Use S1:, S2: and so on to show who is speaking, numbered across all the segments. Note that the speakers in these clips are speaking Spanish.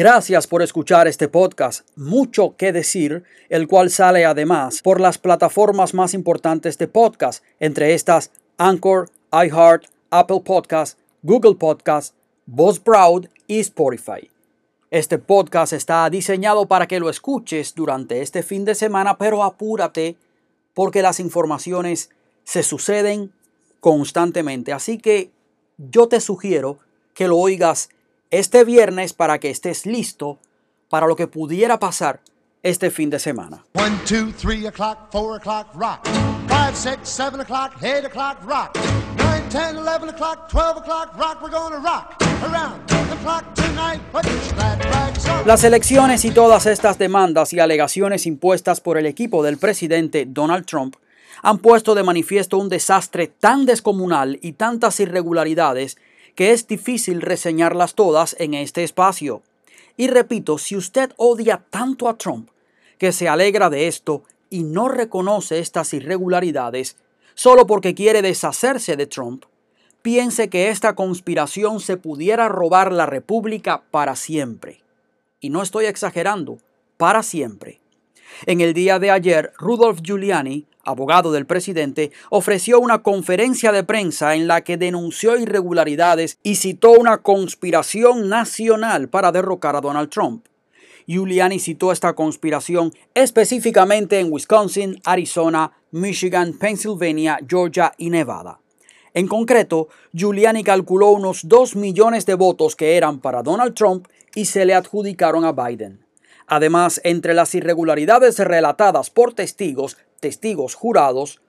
S1: Gracias por escuchar este podcast, mucho que decir, el cual sale además por las plataformas más importantes de podcast, entre estas Anchor, iHeart, Apple Podcast, Google Podcast, Buzzsprout y Spotify. Este podcast está diseñado para que lo escuches durante este fin de semana, pero apúrate porque las informaciones se suceden constantemente. Así que yo te sugiero que lo oigas este viernes para que estés listo para lo que pudiera pasar este fin de semana. 1, 2, 3 o'clock, 4 o'clock, rock. 5, 6, 7 o'clock, 8 o'clock, rock. 9, 10, 11 o'clock, 12 o'clock, rock. We're gonna rock around the clock tonight. Put that flags on. Las elecciones y todas estas demandas y alegaciones impuestas por el equipo del presidente Donald Trump han puesto de manifiesto un desastre tan descomunal y tantas irregularidades que es difícil reseñarlas todas en este espacio. Y repito, si usted odia tanto a Trump, que se alegra de esto y no reconoce estas irregularidades, solo porque quiere deshacerse de Trump, piense que esta conspiración se pudiera robar la República para siempre. Y no estoy exagerando, para siempre. En el día de ayer, Rudolph Giuliani abogado del presidente, ofreció una conferencia de prensa en la que denunció irregularidades y citó una conspiración nacional para derrocar a Donald Trump. Giuliani citó esta conspiración específicamente en Wisconsin, Arizona, Michigan, Pennsylvania, Georgia y Nevada. En concreto, Giuliani calculó unos 2 millones de votos que eran para Donald Trump y se le adjudicaron a Biden. Además, entre las irregularidades relatadas por testigos testigos jurados,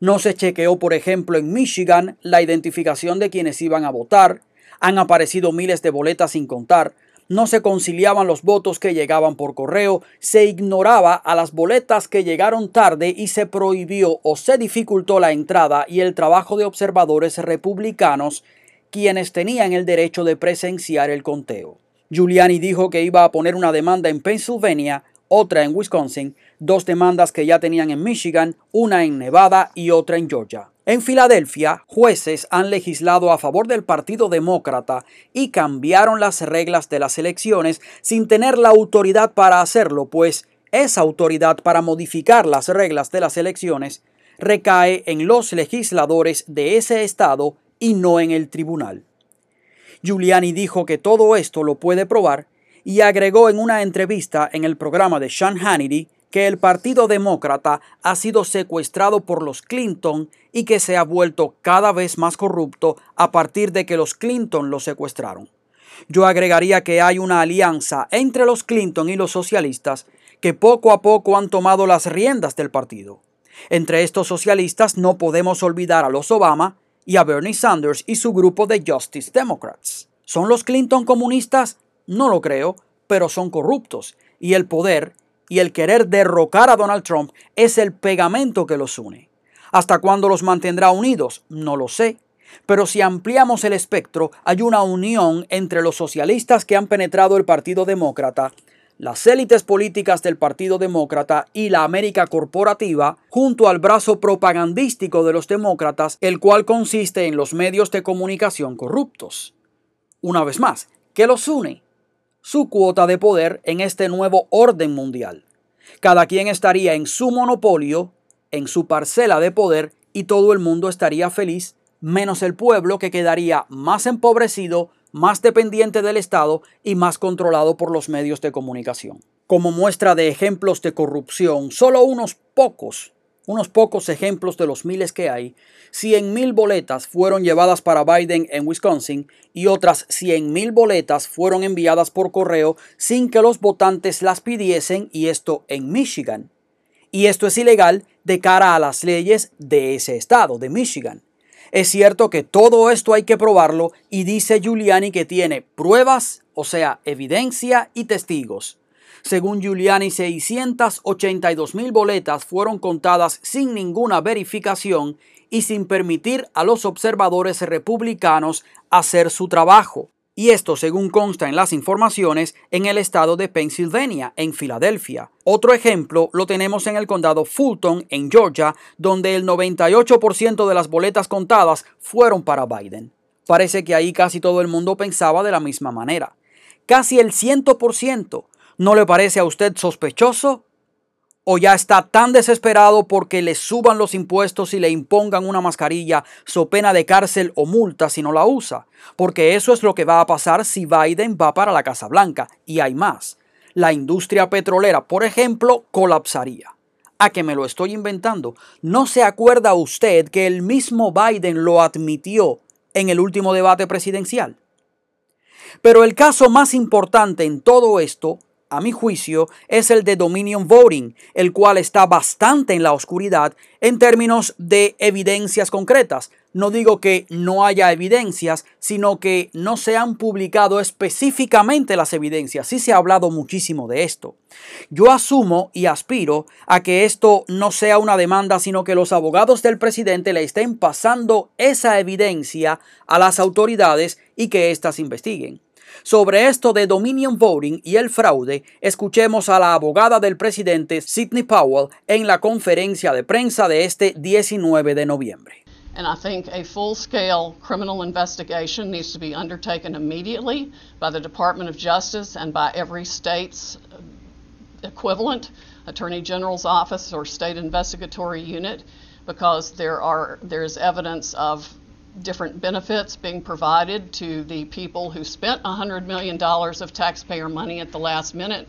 S1: no se chequeó, por ejemplo, en Michigan la identificación de quienes iban a votar, han aparecido miles de boletas sin contar, no se conciliaban los votos que llegaban por correo, se ignoraba a las boletas que llegaron tarde y se prohibió o se dificultó la entrada y el trabajo de observadores republicanos, quienes tenían el derecho de presenciar el conteo. Giuliani dijo que iba a poner una demanda en Pennsylvania otra en Wisconsin, dos demandas que ya tenían en Michigan, una en Nevada y otra en Georgia. En Filadelfia, jueces han legislado a favor del Partido Demócrata y cambiaron las reglas de las elecciones sin tener la autoridad para hacerlo, pues esa autoridad para modificar las reglas de las elecciones recae en los legisladores de ese estado y no en el tribunal. Giuliani dijo que todo esto lo puede probar y agregó en una entrevista en el programa de Sean Hannity que el Partido Demócrata ha sido secuestrado por los Clinton y que se ha vuelto cada vez más corrupto a partir de que los Clinton lo secuestraron. Yo agregaría que hay una alianza entre los Clinton y los socialistas que poco a poco han tomado las riendas del partido. Entre estos socialistas no podemos olvidar a los Obama y a Bernie Sanders y su grupo de Justice Democrats. ¿Son los Clinton comunistas? No lo creo, pero son corruptos. Y el poder y el querer derrocar a Donald Trump es el pegamento que los une. ¿Hasta cuándo los mantendrá unidos? No lo sé. Pero si ampliamos el espectro, hay una unión entre los socialistas que han penetrado el Partido Demócrata, las élites políticas del Partido Demócrata y la América corporativa, junto al brazo propagandístico de los demócratas, el cual consiste en los medios de comunicación corruptos. Una vez más, ¿qué los une? Su cuota de poder en este nuevo orden mundial. Cada quien estaría en su monopolio, en su parcela de poder y todo el mundo estaría feliz, menos el pueblo que quedaría más empobrecido, más dependiente del Estado y más controlado por los medios de comunicación. Como muestra de ejemplos de corrupción, solo unos pocos unos pocos ejemplos de los miles que hay, 100.000 boletas fueron llevadas para Biden en Wisconsin y otras 100.000 boletas fueron enviadas por correo sin que los votantes las pidiesen y esto en Michigan. Y esto es ilegal de cara a las leyes de ese estado, de Michigan. Es cierto que todo esto hay que probarlo y dice Giuliani que tiene pruebas, o sea, evidencia y testigos. Según Giuliani, 682 mil boletas fueron contadas sin ninguna verificación y sin permitir a los observadores republicanos hacer su trabajo. Y esto, según consta en las informaciones, en el estado de Pennsylvania, en Filadelfia. Otro ejemplo lo tenemos en el condado Fulton, en Georgia, donde el 98% de las boletas contadas fueron para Biden. Parece que ahí casi todo el mundo pensaba de la misma manera. casi el 100%. ¿No le parece a usted sospechoso? ¿O ya está tan desesperado porque le suban los impuestos y le impongan una mascarilla so pena de cárcel o multa si no la usa? Porque eso es lo que va a pasar si Biden va para la Casa Blanca. Y hay más. La industria petrolera, por ejemplo, colapsaría. ¿A que me lo estoy inventando? ¿No se acuerda usted que el mismo Biden lo admitió en el último debate presidencial? Pero el caso más importante en todo esto a mi juicio, es el de Dominion Voting, el cual está bastante en la oscuridad en términos de evidencias concretas. No digo que no haya evidencias, sino que no se han publicado específicamente las evidencias. Sí se ha hablado muchísimo de esto. Yo asumo y aspiro a que esto no sea una demanda, sino que los abogados del presidente le estén pasando esa evidencia a las autoridades y que éstas investiguen. Sobre esto de Dominion Voting y el fraude, escuchemos a la abogada del presidente Sidney Powell en la conferencia de prensa de este 19 de noviembre.
S2: And I think a full scale criminal investigation needs to be undertaken immediately by the Department of Justice and by every state's equivalent, Attorney General's office or state investigatory unit, because there are there's evidence of different benefits being provided to the people who spent $100 million of taxpayer money at the last minute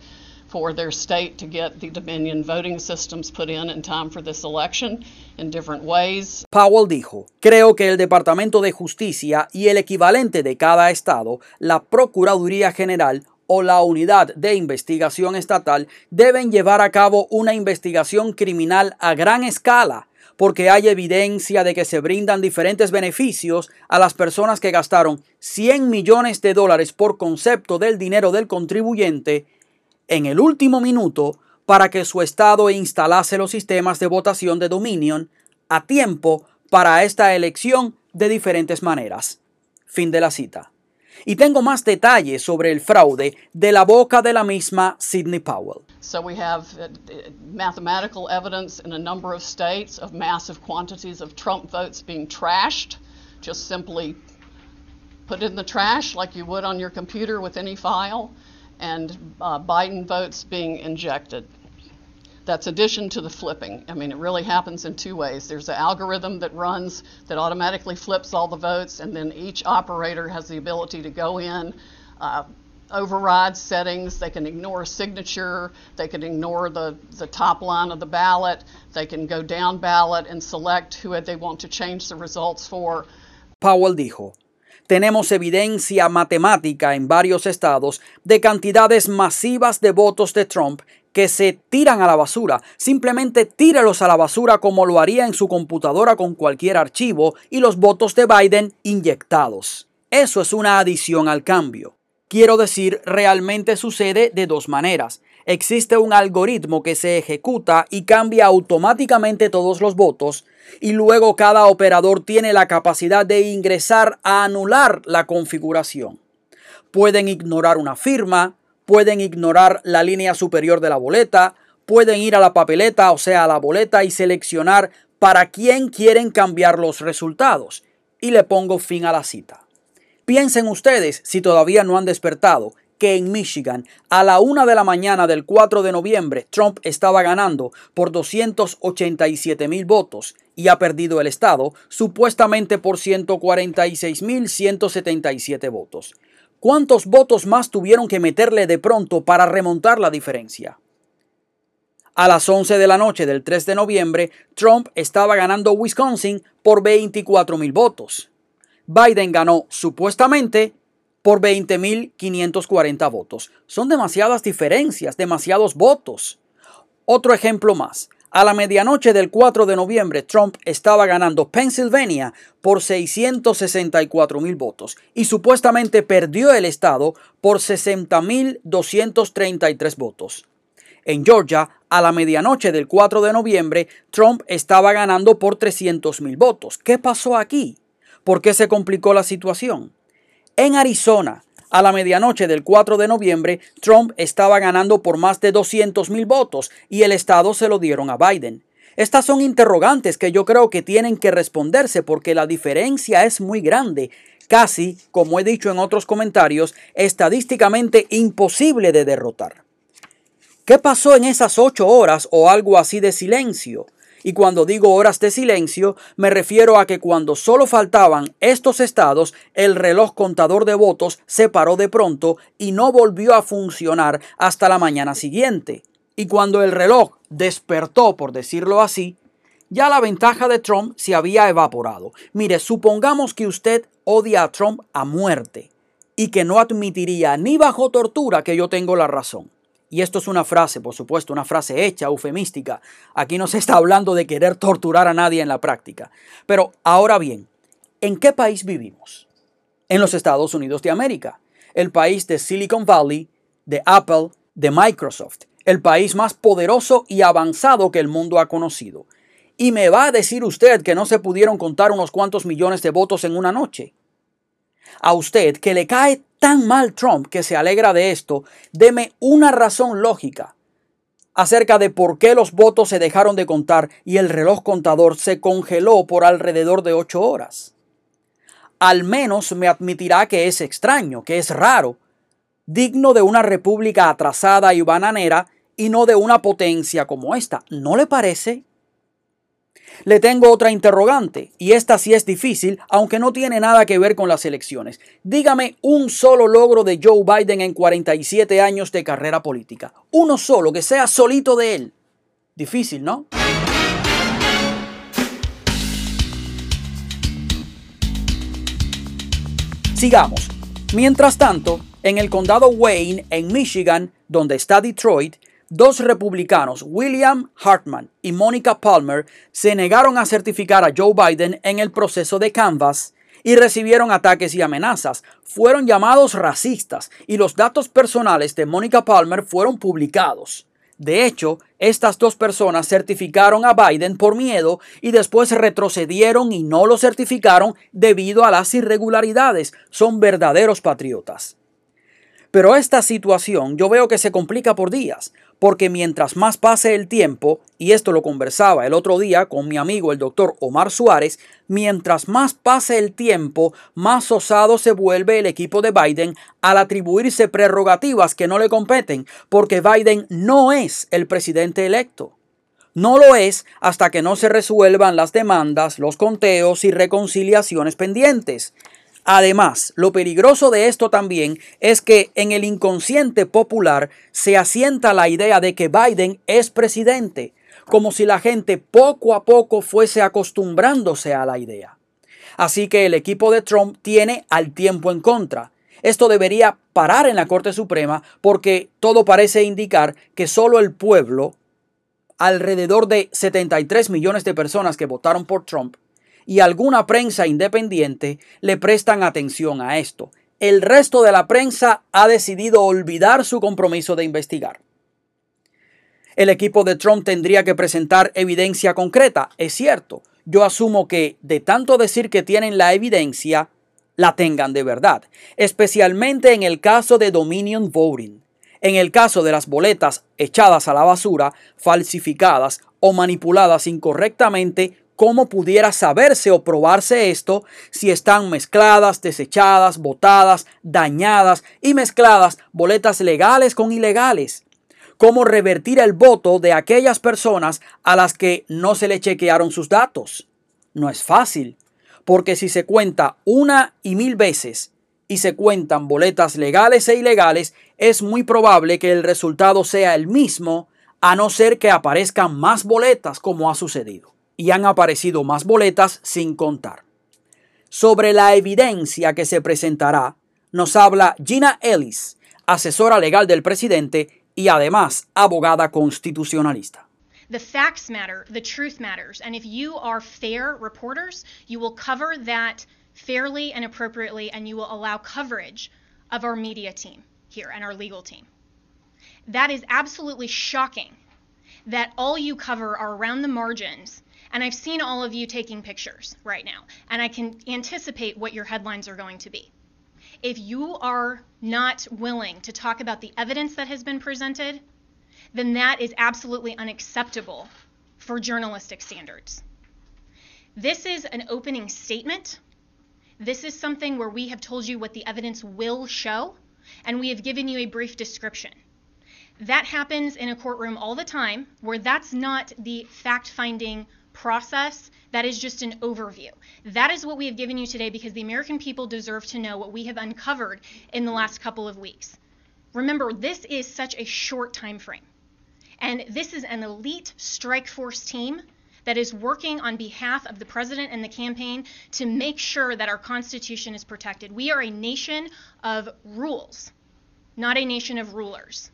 S2: for their state to get the Dominion voting systems put in in time for this election in different ways.
S1: Powell dijo, creo que el Departamento de Justicia y el equivalente de cada estado, la Procuraduría General o la Unidad de Investigación Estatal, deben llevar a cabo una investigación criminal a gran escala porque hay evidencia de que se brindan diferentes beneficios a las personas que gastaron 100 millones de dólares por concepto del dinero del contribuyente en el último minuto para que su estado instalase los sistemas de votación de Dominion a tiempo para esta elección de diferentes maneras. Fin de la cita. Y tengo más detalles sobre el fraude de la boca de la misma Sidney Powell.
S2: So we have uh, mathematical evidence in a number of states of massive quantities of Trump votes being trashed, just simply put in the trash like you would on your computer with any file, and uh, Biden votes being injected. That's addition to the flipping. I mean, it really happens in two ways. There's an algorithm that runs that automatically flips all the votes, and then each operator has the ability to go in, uh, override settings. They can ignore a signature. They can ignore the, the top line of the ballot. They can go down ballot and select who they want to change the results for.
S1: Powell dijo. Tenemos evidencia matemática en varios estados de cantidades masivas de votos de Trump que se tiran a la basura. Simplemente tírelos a la basura como lo haría en su computadora con cualquier archivo y los votos de Biden inyectados. Eso es una adición al cambio. Quiero decir, realmente sucede de dos maneras. Existe un algoritmo que se ejecuta y cambia automáticamente todos los votos y luego cada operador tiene la capacidad de ingresar a anular la configuración. Pueden ignorar una firma, pueden ignorar la línea superior de la boleta, pueden ir a la papeleta, o sea, a la boleta y seleccionar para quién quieren cambiar los resultados. Y le pongo fin a la cita. Piensen ustedes, si todavía no han despertado, que en Michigan, a la una de la mañana del 4 de noviembre, Trump estaba ganando por 287 mil votos y ha perdido el estado supuestamente por 146 mil 177 votos. ¿Cuántos votos más tuvieron que meterle de pronto para remontar la diferencia? A las 11 de la noche del 3 de noviembre, Trump estaba ganando Wisconsin por 24 mil votos. Biden ganó supuestamente por 20.540 votos. Son demasiadas diferencias, demasiados votos. Otro ejemplo más. A la medianoche del 4 de noviembre, Trump estaba ganando Pennsylvania por 664 mil votos y supuestamente perdió el estado por 60.233 votos. En Georgia, a la medianoche del 4 de noviembre, Trump estaba ganando por 300 mil votos. ¿Qué pasó aquí? ¿Por qué se complicó la situación? En Arizona, a la medianoche del 4 de noviembre, Trump estaba ganando por más de 200 mil votos y el Estado se lo dieron a Biden. Estas son interrogantes que yo creo que tienen que responderse porque la diferencia es muy grande. casi, como he dicho en otros comentarios, estadísticamente imposible de derrotar. ¿Qué pasó en esas ocho horas o algo así de silencio? Y cuando digo horas de silencio, me refiero a que cuando solo faltaban estos estados, el reloj contador de votos se paró de pronto y no volvió a funcionar hasta la mañana siguiente. Y cuando el reloj despertó, por decirlo así, ya la ventaja de Trump se había evaporado. Mire, supongamos que usted odia a Trump a muerte y que no admitiría ni bajo tortura que yo tengo la razón. Y esto es una frase, por supuesto, una frase hecha, eufemística. Aquí no se está hablando de querer torturar a nadie en la práctica. Pero ahora bien, ¿en qué país vivimos? En los Estados Unidos de América, el país de Silicon Valley, de Apple, de Microsoft, el país más poderoso y avanzado que el mundo ha conocido. Y me va a decir usted que no se pudieron contar unos cuantos millones de votos en una noche. A usted que le cae tan mal Trump que se alegra de esto, deme una razón lógica acerca de por qué los votos se dejaron de contar y el reloj contador se congeló por alrededor de ocho horas. Al menos me admitirá que es extraño, que es raro, digno de una república atrasada y bananera y no de una potencia como esta. ¿No le parece? Le tengo otra interrogante, y esta sí es difícil, aunque no tiene nada que ver con las elecciones. Dígame un solo logro de Joe Biden en 47 años de carrera política. Uno solo, que sea solito de él. Difícil, ¿no? Sigamos. Mientras tanto, en el condado Wayne, en Michigan, donde está Detroit, dos republicanos, William Hartman y Monica Palmer, se negaron a certificar a Joe Biden en el proceso de Canvas y recibieron ataques y amenazas. Fueron llamados racistas y los datos personales de Monica Palmer fueron publicados. De hecho, estas dos personas certificaron a Biden por miedo y después retrocedieron y no lo certificaron debido a las irregularidades. Son verdaderos patriotas. Pero esta situación yo veo que se complica por días, porque mientras más pase el tiempo, y esto lo conversaba el otro día con mi amigo el doctor Omar Suárez, mientras más pase el tiempo, más osado se vuelve el equipo de Biden al atribuirse prerrogativas que no le competen, porque Biden no es el presidente electo. No lo es hasta que no se resuelvan las demandas, los conteos y reconciliaciones pendientes. Además, lo peligroso de esto también es que en el inconsciente popular se asienta la idea de que Biden es presidente, como si la gente poco a poco fuese acostumbrándose a la idea. Así que el equipo de Trump tiene al tiempo en contra. Esto debería parar en la Corte Suprema porque todo parece indicar que solo el pueblo, alrededor de 73 millones de personas que votaron por Trump, y alguna prensa independiente le prestan atención a esto. El resto de la prensa ha decidido olvidar su compromiso de investigar. El equipo de Trump tendría que presentar evidencia concreta, es cierto. Yo asumo que de tanto decir que tienen la evidencia, la tengan de verdad, especialmente en el caso de Dominion Voting. En el caso de las boletas echadas a la basura, falsificadas o manipuladas incorrectamente, ¿Cómo pudiera saberse o probarse esto si están mezcladas, desechadas, botadas, dañadas y mezcladas boletas legales con ilegales? ¿Cómo revertir el voto de aquellas personas a las que no se le chequearon sus datos? No es fácil, porque si se cuenta una y mil veces y se cuentan boletas legales e ilegales, es muy probable que el resultado sea el mismo, a no ser que aparezcan más boletas como ha sucedido y han aparecido más boletas sin contar. Sobre la evidencia que se presentará, nos habla Gina Ellis, asesora legal del presidente y además abogada constitucionalista.
S3: The facts matter, the truth matters, and if you are fair reporters, you will cover that fairly and appropriately, and you will allow coverage of our media team here and our legal team. That is absolutely shocking that all you cover are around the margins and I've seen all of you taking pictures right now, and I can anticipate what your headlines are going to be. If you are not willing to talk about the evidence that has been presented, then that is absolutely unacceptable for journalistic standards. This is an opening statement This is something where we have told you what the evidence will show, and we have given you a brief description. That happens in a courtroom all the time, where that's not the fact finding process, that is just an overview. That is what we have given you today because the American people deserve to know what we have uncovered in the last couple of weeks. Remember, this is such a short time frame. And this is an elite strike force team that is working on behalf of the president and the campaign to make sure that our Constitution is protected. We are a nation of rules, not a nation of rulers.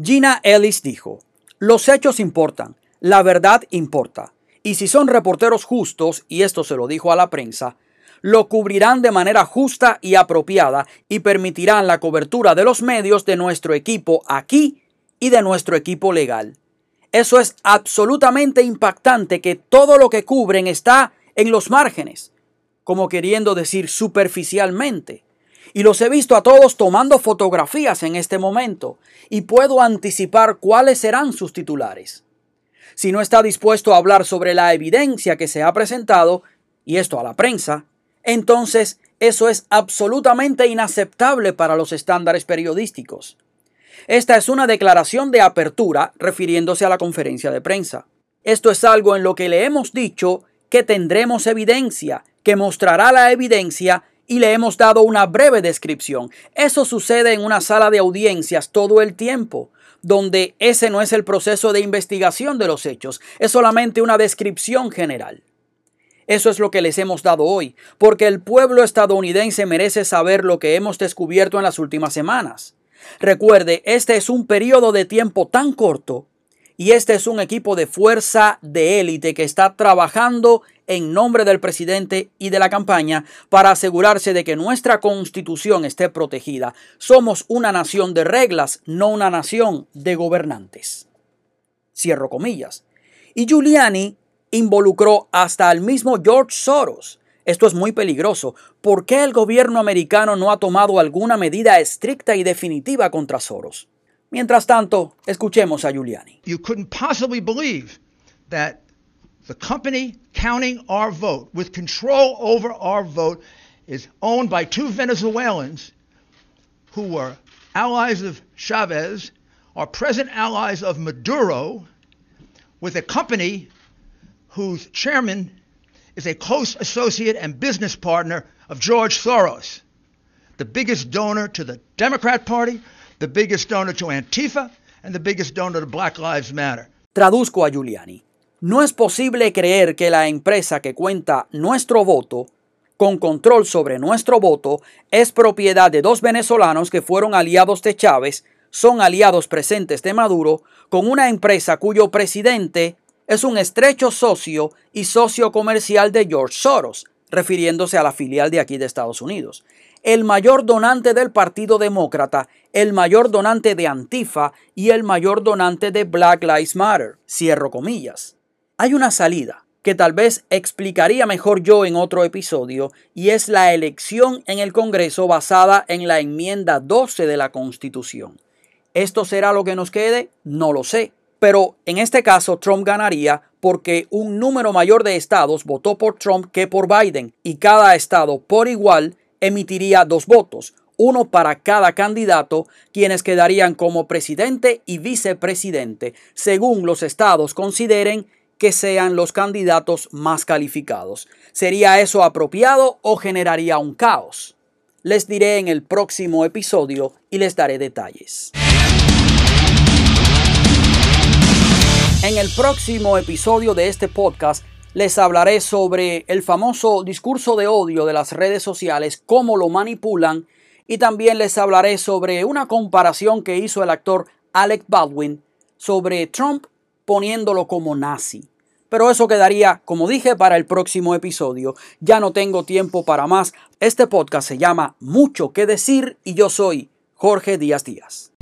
S1: Gina Ellis dijo, los hechos importan, la verdad importa, y si son reporteros justos, y esto se lo dijo a la prensa, lo cubrirán de manera justa y apropiada y permitirán la cobertura de los medios de nuestro equipo aquí y de nuestro equipo legal. Eso es absolutamente impactante que todo lo que cubren está en los márgenes, como queriendo decir superficialmente. Y los he visto a todos tomando fotografías en este momento y puedo anticipar cuáles serán sus titulares. Si no está dispuesto a hablar sobre la evidencia que se ha presentado, y esto a la prensa, entonces eso es absolutamente inaceptable para los estándares periodísticos. Esta es una declaración de apertura refiriéndose a la conferencia de prensa. Esto es algo en lo que le hemos dicho que tendremos evidencia, que mostrará la evidencia y le hemos dado una breve descripción. Eso sucede en una sala de audiencias todo el tiempo, donde ese no es el proceso de investigación de los hechos, es solamente una descripción general. Eso es lo que les hemos dado hoy, porque el pueblo estadounidense merece saber lo que hemos descubierto en las últimas semanas. Recuerde, este es un periodo de tiempo tan corto y este es un equipo de fuerza de élite que está trabajando en nombre del presidente y de la campaña para asegurarse de que nuestra constitución esté protegida. Somos una nación de reglas, no una nación de gobernantes. Cierro comillas. Y Giuliani involucró hasta al mismo George Soros. Esto es muy peligroso. ¿Por qué el gobierno americano no ha tomado alguna medida estricta y definitiva contra Soros? Mientras tanto, escuchemos a Giuliani.
S4: You couldn't possibly believe that the company counting our vote, with control over our vote, is owned by two Venezuelans who were allies of Chavez, are present allies of Maduro, with a company whose chairman is a close associate and business partner of George Soros, the biggest donor to the Democrat Party, the biggest donor to Antifa, and the biggest donor to Black Lives Matter.
S1: Traduzco a Giuliani. No es posible creer que la empresa que cuenta nuestro voto, con control sobre nuestro voto, es propiedad de dos venezolanos que fueron aliados de Chávez, son aliados presentes de Maduro, con una empresa cuyo presidente es un estrecho socio y socio comercial de George Soros, refiriéndose a la filial de aquí de Estados Unidos. El mayor donante del Partido Demócrata, el mayor donante de Antifa y el mayor donante de Black Lives Matter. Cierro comillas. Hay una salida que tal vez explicaría mejor yo en otro episodio y es la elección en el Congreso basada en la enmienda 12 de la Constitución. ¿Esto será lo que nos quede? No lo sé. Pero en este caso Trump ganaría porque un número mayor de estados votó por Trump que por Biden y cada estado por igual emitiría dos votos, uno para cada candidato, quienes quedarían como presidente y vicepresidente, según los estados consideren que sean los candidatos más calificados. ¿Sería eso apropiado o generaría un caos? Les diré en el próximo episodio y les daré detalles. En el próximo episodio de este podcast les hablaré sobre el famoso discurso de odio de las redes sociales, cómo lo manipulan y también les hablaré sobre una comparación que hizo el actor Alec Baldwin sobre Trump poniéndolo como nazi. Pero eso quedaría, como dije, para el próximo episodio. Ya no tengo tiempo para más. Este podcast se llama Mucho que decir y yo soy Jorge Díaz Díaz.